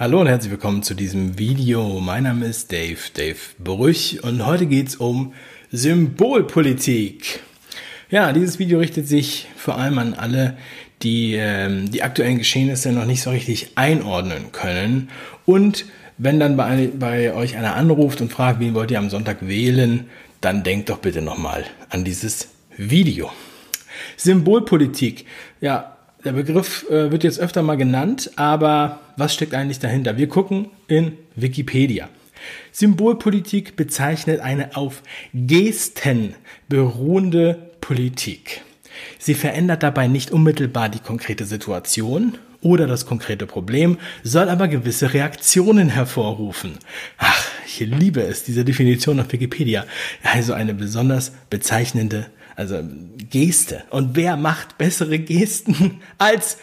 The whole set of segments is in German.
Hallo und herzlich willkommen zu diesem Video. Mein Name ist Dave, Dave Brüch und heute geht's um Symbolpolitik. Ja, dieses Video richtet sich vor allem an alle, die ähm, die aktuellen Geschehnisse noch nicht so richtig einordnen können. Und wenn dann bei, bei euch einer anruft und fragt, wen wollt ihr am Sonntag wählen, dann denkt doch bitte nochmal an dieses Video. Symbolpolitik. Ja, der Begriff äh, wird jetzt öfter mal genannt, aber was steckt eigentlich dahinter? Wir gucken in Wikipedia. Symbolpolitik bezeichnet eine auf Gesten beruhende Politik. Sie verändert dabei nicht unmittelbar die konkrete Situation oder das konkrete Problem, soll aber gewisse Reaktionen hervorrufen. Ach, ich liebe es, diese Definition auf Wikipedia. Also eine besonders bezeichnende also Geste. Und wer macht bessere Gesten als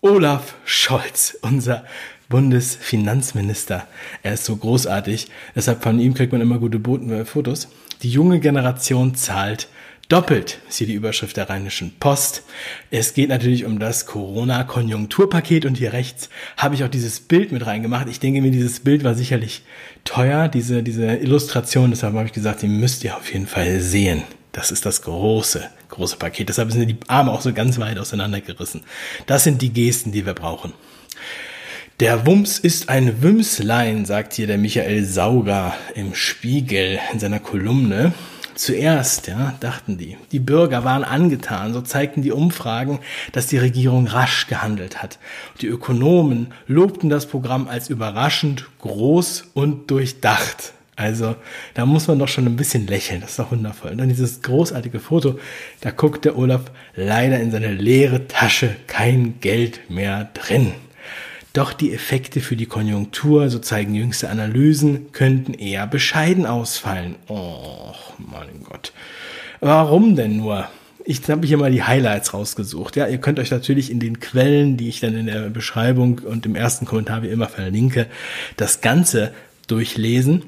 Olaf Scholz, unser Bundesfinanzminister. Er ist so großartig. Deshalb von ihm kriegt man immer gute äh, Fotos. Die junge Generation zahlt doppelt, ist hier die Überschrift der Rheinischen Post. Es geht natürlich um das Corona-Konjunkturpaket und hier rechts habe ich auch dieses Bild mit reingemacht. Ich denke mir, dieses Bild war sicherlich teuer, diese, diese Illustration. Deshalb habe ich gesagt, die müsst ihr auf jeden Fall sehen. Das ist das große, große Paket. Deshalb sind die Arme auch so ganz weit auseinandergerissen. Das sind die Gesten, die wir brauchen. Der Wumms ist ein Wümslein, sagt hier der Michael Sauger im Spiegel in seiner Kolumne. Zuerst, ja, dachten die, die Bürger waren angetan, so zeigten die Umfragen, dass die Regierung rasch gehandelt hat. Die Ökonomen lobten das Programm als überraschend groß und durchdacht. Also da muss man doch schon ein bisschen lächeln, das ist doch wundervoll. Und dann dieses großartige Foto, da guckt der Olaf leider in seine leere Tasche, kein Geld mehr drin. Doch die Effekte für die Konjunktur, so zeigen jüngste Analysen, könnten eher bescheiden ausfallen. Oh, mein Gott. Warum denn nur? Ich habe hier mal die Highlights rausgesucht. Ja, ihr könnt euch natürlich in den Quellen, die ich dann in der Beschreibung und im ersten Kommentar wie immer verlinke, das Ganze durchlesen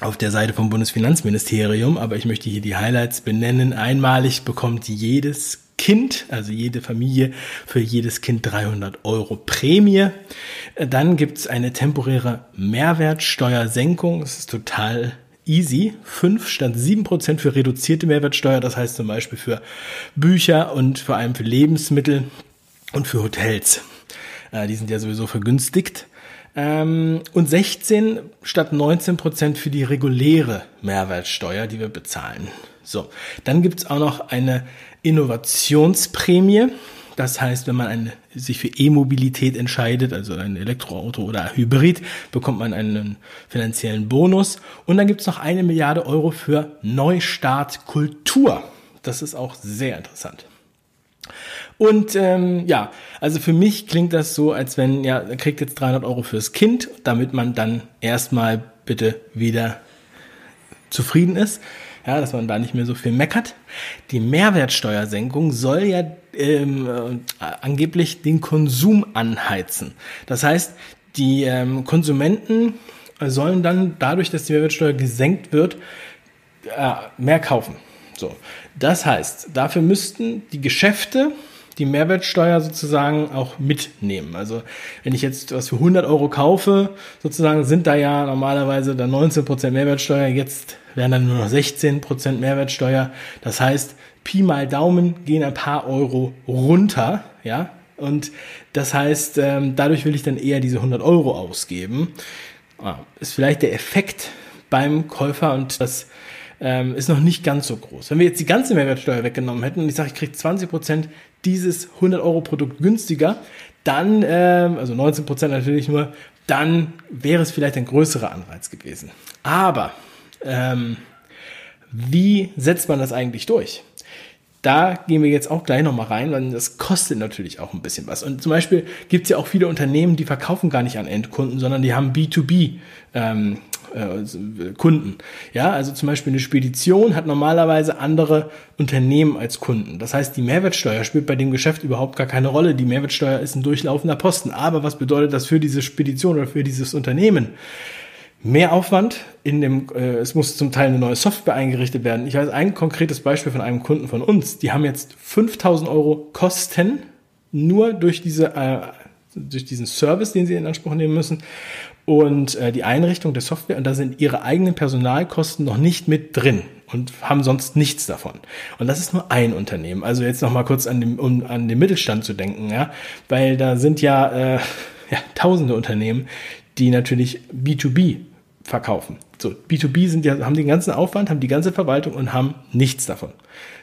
auf der Seite vom Bundesfinanzministerium, aber ich möchte hier die Highlights benennen. Einmalig bekommt jedes Kind, also jede Familie, für jedes Kind 300 Euro Prämie. Dann gibt's eine temporäre Mehrwertsteuersenkung. Das ist total easy. 5 statt 7 Prozent für reduzierte Mehrwertsteuer. Das heißt zum Beispiel für Bücher und vor allem für Lebensmittel und für Hotels. Äh, die sind ja sowieso vergünstigt. Ähm, und 16 statt 19 Prozent für die reguläre Mehrwertsteuer, die wir bezahlen. So, dann gibt's auch noch eine Innovationsprämie. Das heißt, wenn man eine, sich für E-Mobilität entscheidet, also ein Elektroauto oder Hybrid, bekommt man einen finanziellen Bonus. Und dann gibt's noch eine Milliarde Euro für Neustart Kultur. Das ist auch sehr interessant. Und ähm, ja, also für mich klingt das so, als wenn, ja, er kriegt jetzt 300 Euro fürs Kind, damit man dann erstmal bitte wieder zufrieden ist, ja, dass man da nicht mehr so viel meckert. Die Mehrwertsteuersenkung soll ja ähm, äh, angeblich den Konsum anheizen. Das heißt, die ähm, Konsumenten sollen dann dadurch, dass die Mehrwertsteuer gesenkt wird, äh, mehr kaufen. So, das heißt, dafür müssten die Geschäfte die Mehrwertsteuer sozusagen auch mitnehmen. Also wenn ich jetzt was für 100 Euro kaufe, sozusagen sind da ja normalerweise dann 19% Mehrwertsteuer, jetzt wären dann nur noch 16% Mehrwertsteuer. Das heißt, Pi mal Daumen gehen ein paar Euro runter, ja. Und das heißt, ähm, dadurch will ich dann eher diese 100 Euro ausgeben. Ah, ist vielleicht der Effekt beim Käufer und das ähm, ist noch nicht ganz so groß. Wenn wir jetzt die ganze Mehrwertsteuer weggenommen hätten und ich sage, ich kriege 20% dieses 100-Euro-Produkt günstiger, dann, ähm, also 19% natürlich nur, dann wäre es vielleicht ein größerer Anreiz gewesen. Aber ähm, wie setzt man das eigentlich durch? Da gehen wir jetzt auch gleich nochmal rein, weil das kostet natürlich auch ein bisschen was. Und zum Beispiel gibt es ja auch viele Unternehmen, die verkaufen gar nicht an Endkunden, sondern die haben B2B ähm, äh, Kunden. Ja, also zum Beispiel eine Spedition hat normalerweise andere Unternehmen als Kunden. Das heißt, die Mehrwertsteuer spielt bei dem Geschäft überhaupt gar keine Rolle. Die Mehrwertsteuer ist ein durchlaufender Posten. Aber was bedeutet das für diese Spedition oder für dieses Unternehmen? Mehr Aufwand in dem, äh, es muss zum Teil eine neue Software eingerichtet werden. Ich weiß ein konkretes Beispiel von einem Kunden von uns. Die haben jetzt 5000 Euro Kosten nur durch diese äh, durch diesen Service, den sie in Anspruch nehmen müssen und äh, die Einrichtung der Software und da sind ihre eigenen Personalkosten noch nicht mit drin und haben sonst nichts davon. Und das ist nur ein Unternehmen. Also jetzt noch mal kurz an den, um an den Mittelstand zu denken, ja, weil da sind ja, äh, ja tausende Unternehmen, die natürlich B2B verkaufen. So, B2B sind ja, haben den ganzen Aufwand, haben die ganze Verwaltung und haben nichts davon.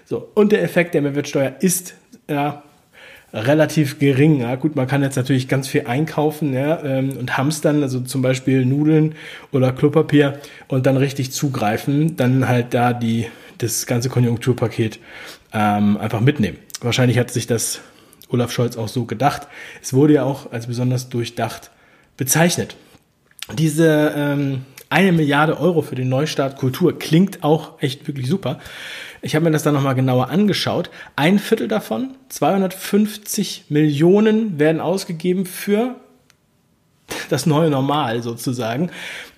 So, und der Effekt der Mehrwertsteuer ist ja relativ gering. Ja, gut, man kann jetzt natürlich ganz viel einkaufen ja, ähm, und hamstern, also zum Beispiel Nudeln oder Klopapier und dann richtig zugreifen, dann halt da die das ganze Konjunkturpaket ähm, einfach mitnehmen. Wahrscheinlich hat sich das Olaf Scholz auch so gedacht. Es wurde ja auch als besonders durchdacht bezeichnet. Diese ähm, eine Milliarde Euro für den Neustart Kultur klingt auch echt wirklich super. Ich habe mir das dann nochmal genauer angeschaut. Ein Viertel davon, 250 Millionen, werden ausgegeben für das neue Normal sozusagen.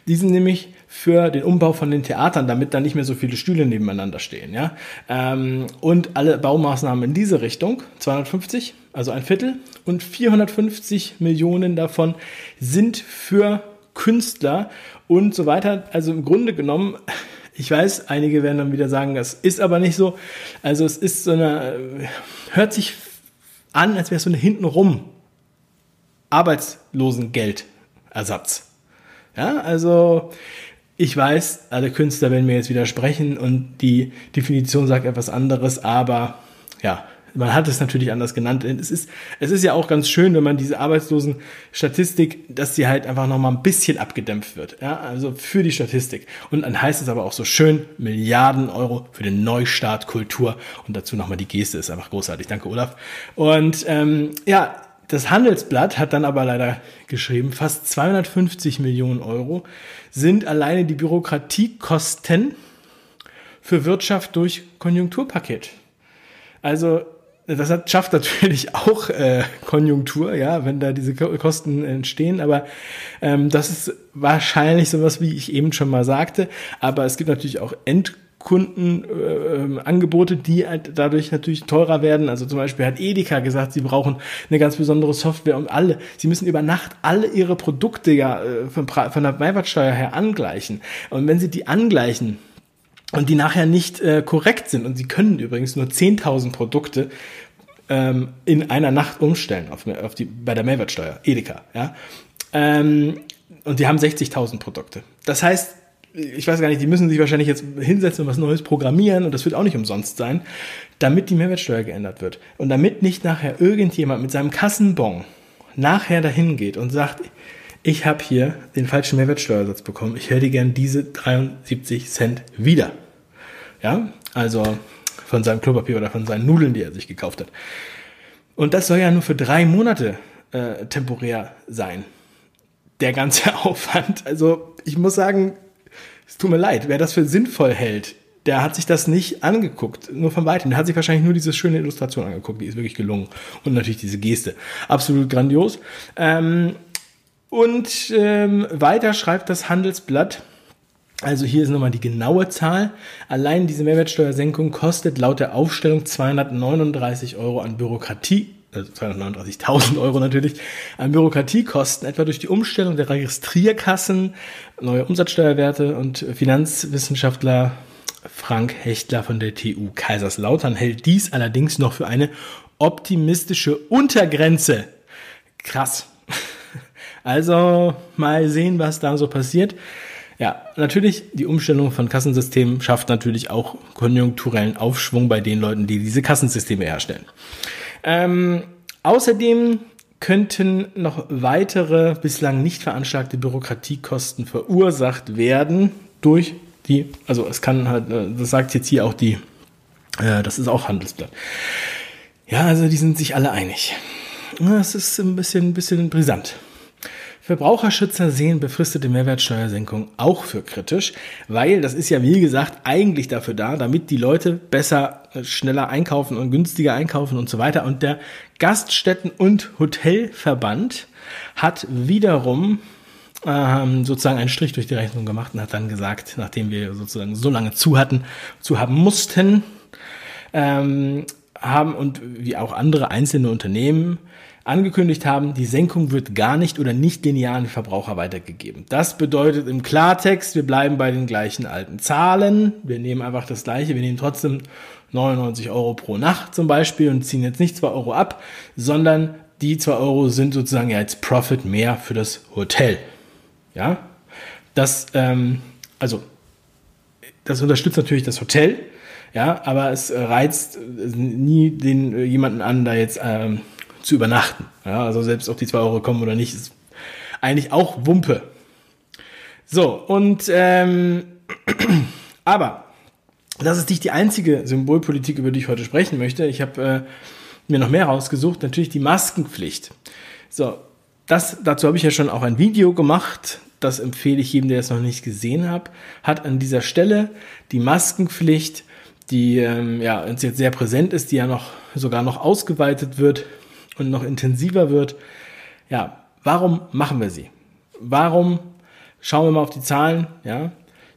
Die sind nämlich für den Umbau von den Theatern, damit da nicht mehr so viele Stühle nebeneinander stehen. Ja? Ähm, und alle Baumaßnahmen in diese Richtung, 250, also ein Viertel. Und 450 Millionen davon sind für Künstler und so weiter. Also im Grunde genommen ich weiß, einige werden dann wieder sagen, das ist aber nicht so. Also es ist so eine, hört sich an, als wäre es so eine hintenrum Arbeitslosengeldersatz. Ja, also ich weiß, alle Künstler werden mir jetzt widersprechen und die Definition sagt etwas anderes, aber ja, man hat es natürlich anders genannt. Es ist, es ist ja auch ganz schön, wenn man diese Arbeitslosenstatistik, dass sie halt einfach nochmal ein bisschen abgedämpft wird. Ja, also für die Statistik. Und dann heißt es aber auch so schön, Milliarden Euro für den Neustart Kultur. Und dazu nochmal die Geste ist einfach großartig. Danke, Olaf. Und ähm, ja, das Handelsblatt hat dann aber leider geschrieben, fast 250 Millionen Euro sind alleine die Bürokratiekosten für Wirtschaft durch Konjunkturpaket. Also das hat, schafft natürlich auch äh, Konjunktur, ja, wenn da diese Kosten entstehen, aber ähm, das ist wahrscheinlich sowas, wie ich eben schon mal sagte, aber es gibt natürlich auch Endkundenangebote, äh, die halt dadurch natürlich teurer werden. Also zum Beispiel hat Edeka gesagt, sie brauchen eine ganz besondere Software und alle, sie müssen über Nacht alle ihre Produkte ja äh, von, von der Mehrwertsteuer her angleichen. Und wenn sie die angleichen, und die nachher nicht äh, korrekt sind. Und sie können übrigens nur 10.000 Produkte ähm, in einer Nacht umstellen auf, auf die, bei der Mehrwertsteuer, Edeka. Ja? Ähm, und die haben 60.000 Produkte. Das heißt, ich weiß gar nicht, die müssen sich wahrscheinlich jetzt hinsetzen und was Neues programmieren und das wird auch nicht umsonst sein, damit die Mehrwertsteuer geändert wird. Und damit nicht nachher irgendjemand mit seinem Kassenbon nachher dahin geht und sagt, ich habe hier den falschen Mehrwertsteuersatz bekommen, ich hätte gern diese 73 Cent wieder. Ja, also von seinem Klopapier oder von seinen Nudeln, die er sich gekauft hat. Und das soll ja nur für drei Monate äh, temporär sein. Der ganze Aufwand. Also ich muss sagen, es tut mir leid, wer das für sinnvoll hält, der hat sich das nicht angeguckt, nur von weitem. Der hat sich wahrscheinlich nur diese schöne Illustration angeguckt, die ist wirklich gelungen. Und natürlich diese Geste. Absolut grandios. Ähm, und ähm, weiter schreibt das Handelsblatt, also hier ist nochmal die genaue Zahl. Allein diese Mehrwertsteuersenkung kostet laut der Aufstellung 239 Euro an Bürokratie, also 239.000 Euro natürlich, an Bürokratiekosten, etwa durch die Umstellung der Registrierkassen, neue Umsatzsteuerwerte und Finanzwissenschaftler Frank Hechtler von der TU Kaiserslautern hält dies allerdings noch für eine optimistische Untergrenze. Krass. Also mal sehen, was da so passiert. Ja, natürlich, die Umstellung von Kassensystemen schafft natürlich auch konjunkturellen Aufschwung bei den Leuten, die diese Kassensysteme herstellen. Ähm, außerdem könnten noch weitere bislang nicht veranschlagte Bürokratiekosten verursacht werden durch die, also es kann halt, äh, das sagt jetzt hier auch die, äh, das ist auch Handelsblatt. Ja, also die sind sich alle einig. Das ist ein bisschen, ein bisschen brisant. Verbraucherschützer sehen befristete Mehrwertsteuersenkung auch für kritisch, weil das ist ja wie gesagt eigentlich dafür da, damit die Leute besser, äh, schneller einkaufen und günstiger einkaufen und so weiter. Und der Gaststätten- und Hotelverband hat wiederum ähm, sozusagen einen Strich durch die Rechnung gemacht und hat dann gesagt, nachdem wir sozusagen so lange zu hatten, zu haben mussten, ähm, haben und wie auch andere einzelne Unternehmen angekündigt haben, die Senkung wird gar nicht oder nicht linear an die Verbraucher weitergegeben. Das bedeutet im Klartext, wir bleiben bei den gleichen alten Zahlen. Wir nehmen einfach das gleiche, wir nehmen trotzdem 99 Euro pro Nacht zum Beispiel und ziehen jetzt nicht 2 Euro ab, sondern die 2 Euro sind sozusagen ja als Profit mehr für das Hotel. Ja, das, ähm, also, das unterstützt natürlich das Hotel, ja, aber es reizt nie den jemanden an, da jetzt ähm, zu übernachten. Ja, also selbst ob die zwei Euro kommen oder nicht, ist eigentlich auch Wumpe. So, und ähm, aber das ist nicht die einzige Symbolpolitik, über die ich heute sprechen möchte. Ich habe äh, mir noch mehr rausgesucht, natürlich die Maskenpflicht. So, das, dazu habe ich ja schon auch ein Video gemacht. Das empfehle ich jedem, der es noch nicht gesehen hat. Hat an dieser Stelle die Maskenpflicht, die ähm, ja uns jetzt sehr präsent ist, die ja noch sogar noch ausgeweitet wird und noch intensiver wird. Ja, warum machen wir sie? Warum schauen wir mal auf die Zahlen? Ja,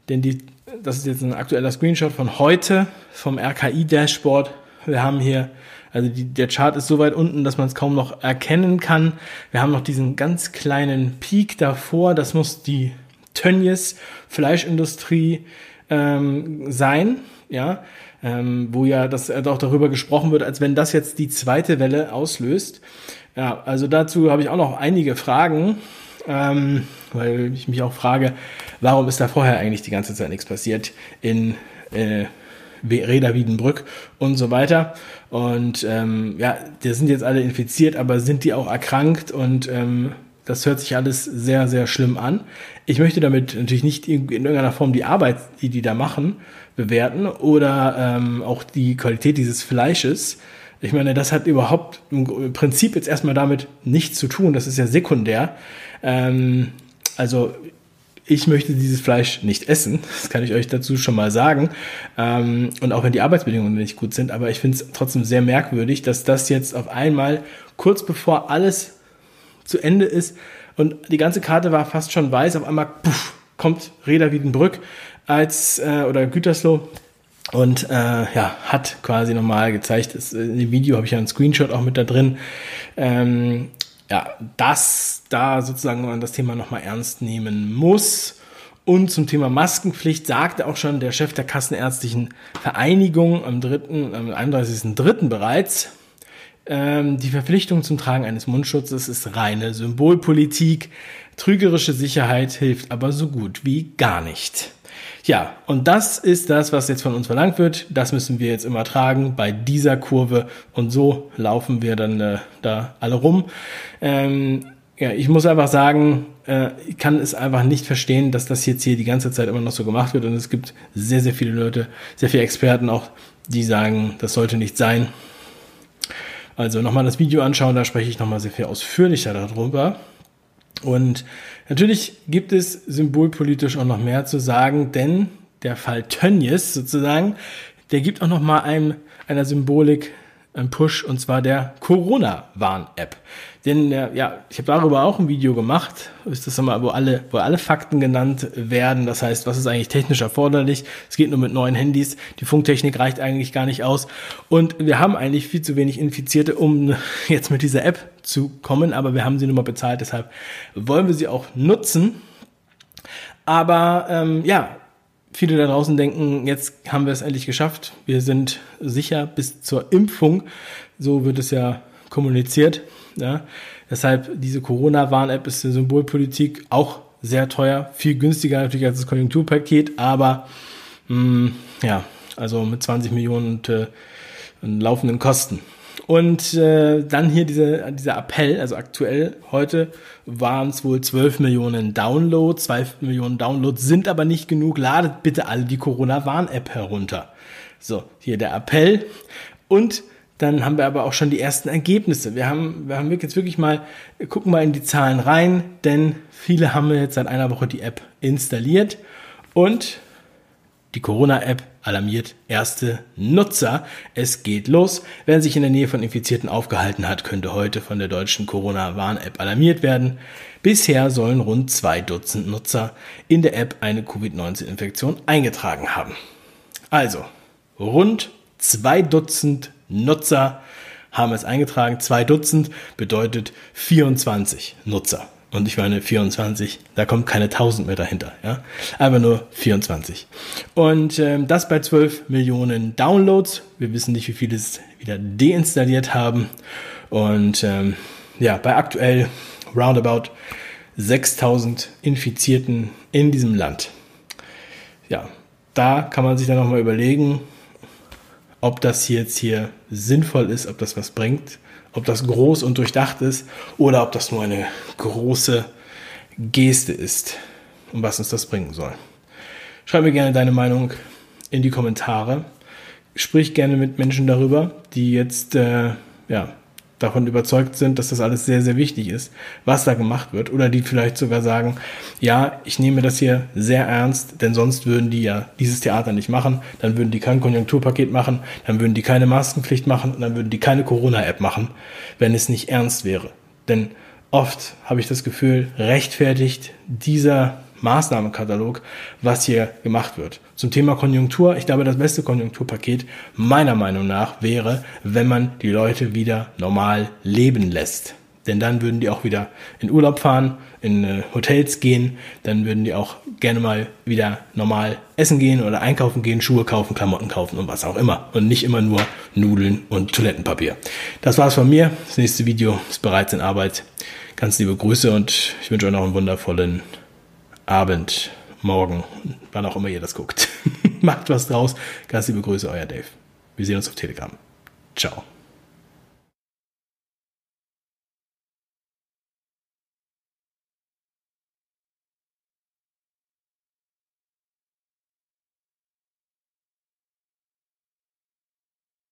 denn die, das ist jetzt ein aktueller Screenshot von heute vom RKI-Dashboard. Wir haben hier, also die, der Chart ist so weit unten, dass man es kaum noch erkennen kann. Wir haben noch diesen ganz kleinen Peak davor. Das muss die Tönnies Fleischindustrie ähm, sein. Ja, ähm, wo ja das äh, auch darüber gesprochen wird, als wenn das jetzt die zweite Welle auslöst. Ja, also dazu habe ich auch noch einige Fragen, ähm, weil ich mich auch frage, warum ist da vorher eigentlich die ganze Zeit nichts passiert in äh, Reda Wiedenbrück und so weiter. Und ähm, ja, die sind jetzt alle infiziert, aber sind die auch erkrankt und ähm, das hört sich alles sehr, sehr schlimm an. Ich möchte damit natürlich nicht in irgendeiner Form die Arbeit, die die da machen, bewerten oder ähm, auch die Qualität dieses Fleisches. Ich meine, das hat überhaupt im Prinzip jetzt erstmal damit nichts zu tun. Das ist ja sekundär. Ähm, also ich möchte dieses Fleisch nicht essen. Das kann ich euch dazu schon mal sagen. Ähm, und auch wenn die Arbeitsbedingungen nicht gut sind, aber ich finde es trotzdem sehr merkwürdig, dass das jetzt auf einmal kurz bevor alles zu Ende ist und die ganze Karte war fast schon weiß, auf einmal puff, kommt Reda Wiedenbrück als äh, oder Gütersloh und äh, ja, hat quasi nochmal gezeigt, das, äh, in dem Video habe ich ja einen Screenshot auch mit da drin, ähm, ja, dass da sozusagen man das Thema nochmal ernst nehmen muss. Und zum Thema Maskenpflicht sagte auch schon der Chef der Kassenärztlichen Vereinigung am 3., am 31.3. bereits, ähm, die Verpflichtung zum Tragen eines Mundschutzes ist reine Symbolpolitik. Trügerische Sicherheit hilft aber so gut wie gar nicht. Ja, und das ist das, was jetzt von uns verlangt wird. Das müssen wir jetzt immer tragen bei dieser Kurve. Und so laufen wir dann äh, da alle rum. Ähm, ja, ich muss einfach sagen, äh, ich kann es einfach nicht verstehen, dass das jetzt hier die ganze Zeit immer noch so gemacht wird. Und es gibt sehr, sehr viele Leute, sehr viele Experten auch, die sagen, das sollte nicht sein. Also nochmal das Video anschauen, da spreche ich nochmal sehr viel ausführlicher darüber. Und natürlich gibt es symbolpolitisch auch noch mehr zu sagen, denn der Fall Tönnies sozusagen, der gibt auch nochmal einem, einer Symbolik Push und zwar der Corona-Warn-App. Denn äh, ja, ich habe darüber auch ein Video gemacht, ist das mal, wo alle, wo alle Fakten genannt werden. Das heißt, was ist eigentlich technisch erforderlich? Es geht nur mit neuen Handys. Die Funktechnik reicht eigentlich gar nicht aus. Und wir haben eigentlich viel zu wenig Infizierte, um jetzt mit dieser App zu kommen. Aber wir haben sie nun mal bezahlt, deshalb wollen wir sie auch nutzen. Aber ähm, ja, viele da draußen denken, jetzt haben wir es endlich geschafft. Wir sind sicher bis zur Impfung. So wird es ja kommuniziert. Ja. Deshalb diese Corona-Warn-App ist eine Symbolpolitik auch sehr teuer, viel günstiger natürlich als das Konjunkturpaket, aber mh, hm, ja, also mit 20 Millionen und, äh, laufenden Kosten. Und äh, dann hier diese, dieser Appell, also aktuell heute waren es wohl 12 Millionen Downloads, 2 Millionen Downloads sind aber nicht genug. Ladet bitte alle die Corona-Warn-App herunter. So, hier der Appell. Und dann haben wir aber auch schon die ersten Ergebnisse. Wir haben, wir haben jetzt wirklich mal, gucken mal in die Zahlen rein, denn viele haben jetzt seit einer Woche die App installiert und die Corona-App alarmiert erste Nutzer. Es geht los. Wer sich in der Nähe von Infizierten aufgehalten hat, könnte heute von der deutschen Corona-Warn-App alarmiert werden. Bisher sollen rund zwei Dutzend Nutzer in der App eine Covid-19-Infektion eingetragen haben. Also, rund Zwei Dutzend Nutzer haben es eingetragen. Zwei Dutzend bedeutet 24 Nutzer. Und ich meine 24, da kommt keine 1000 mehr dahinter, ja. Aber nur 24. Und ähm, das bei 12 Millionen Downloads. Wir wissen nicht, wie viele es wieder deinstalliert haben. Und ähm, ja, bei aktuell roundabout 6000 Infizierten in diesem Land. Ja, da kann man sich dann nochmal überlegen, ob das jetzt hier sinnvoll ist, ob das was bringt ob das groß und durchdacht ist oder ob das nur eine große Geste ist und was uns das bringen soll. Schreib mir gerne deine Meinung in die Kommentare. Sprich gerne mit Menschen darüber, die jetzt äh, ja, davon überzeugt sind, dass das alles sehr, sehr wichtig ist, was da gemacht wird. Oder die vielleicht sogar sagen, ja, ich nehme das hier sehr ernst, denn sonst würden die ja dieses Theater nicht machen, dann würden die kein Konjunkturpaket machen, dann würden die keine Maskenpflicht machen und dann würden die keine Corona-App machen, wenn es nicht ernst wäre. Denn oft habe ich das Gefühl, rechtfertigt dieser Maßnahmenkatalog, was hier gemacht wird. Zum Thema Konjunktur, ich glaube, das beste Konjunkturpaket meiner Meinung nach wäre, wenn man die Leute wieder normal leben lässt. Denn dann würden die auch wieder in Urlaub fahren, in äh, Hotels gehen, dann würden die auch gerne mal wieder normal essen gehen oder einkaufen gehen, Schuhe kaufen, Klamotten kaufen und was auch immer. Und nicht immer nur Nudeln und Toilettenpapier. Das war's von mir. Das nächste Video ist bereits in Arbeit. Ganz liebe Grüße und ich wünsche euch noch einen wundervollen Abend, Morgen, wann auch immer ihr das guckt. Macht was draus. Ganz liebe Grüße, euer Dave. Wir sehen uns auf Telegram. Ciao.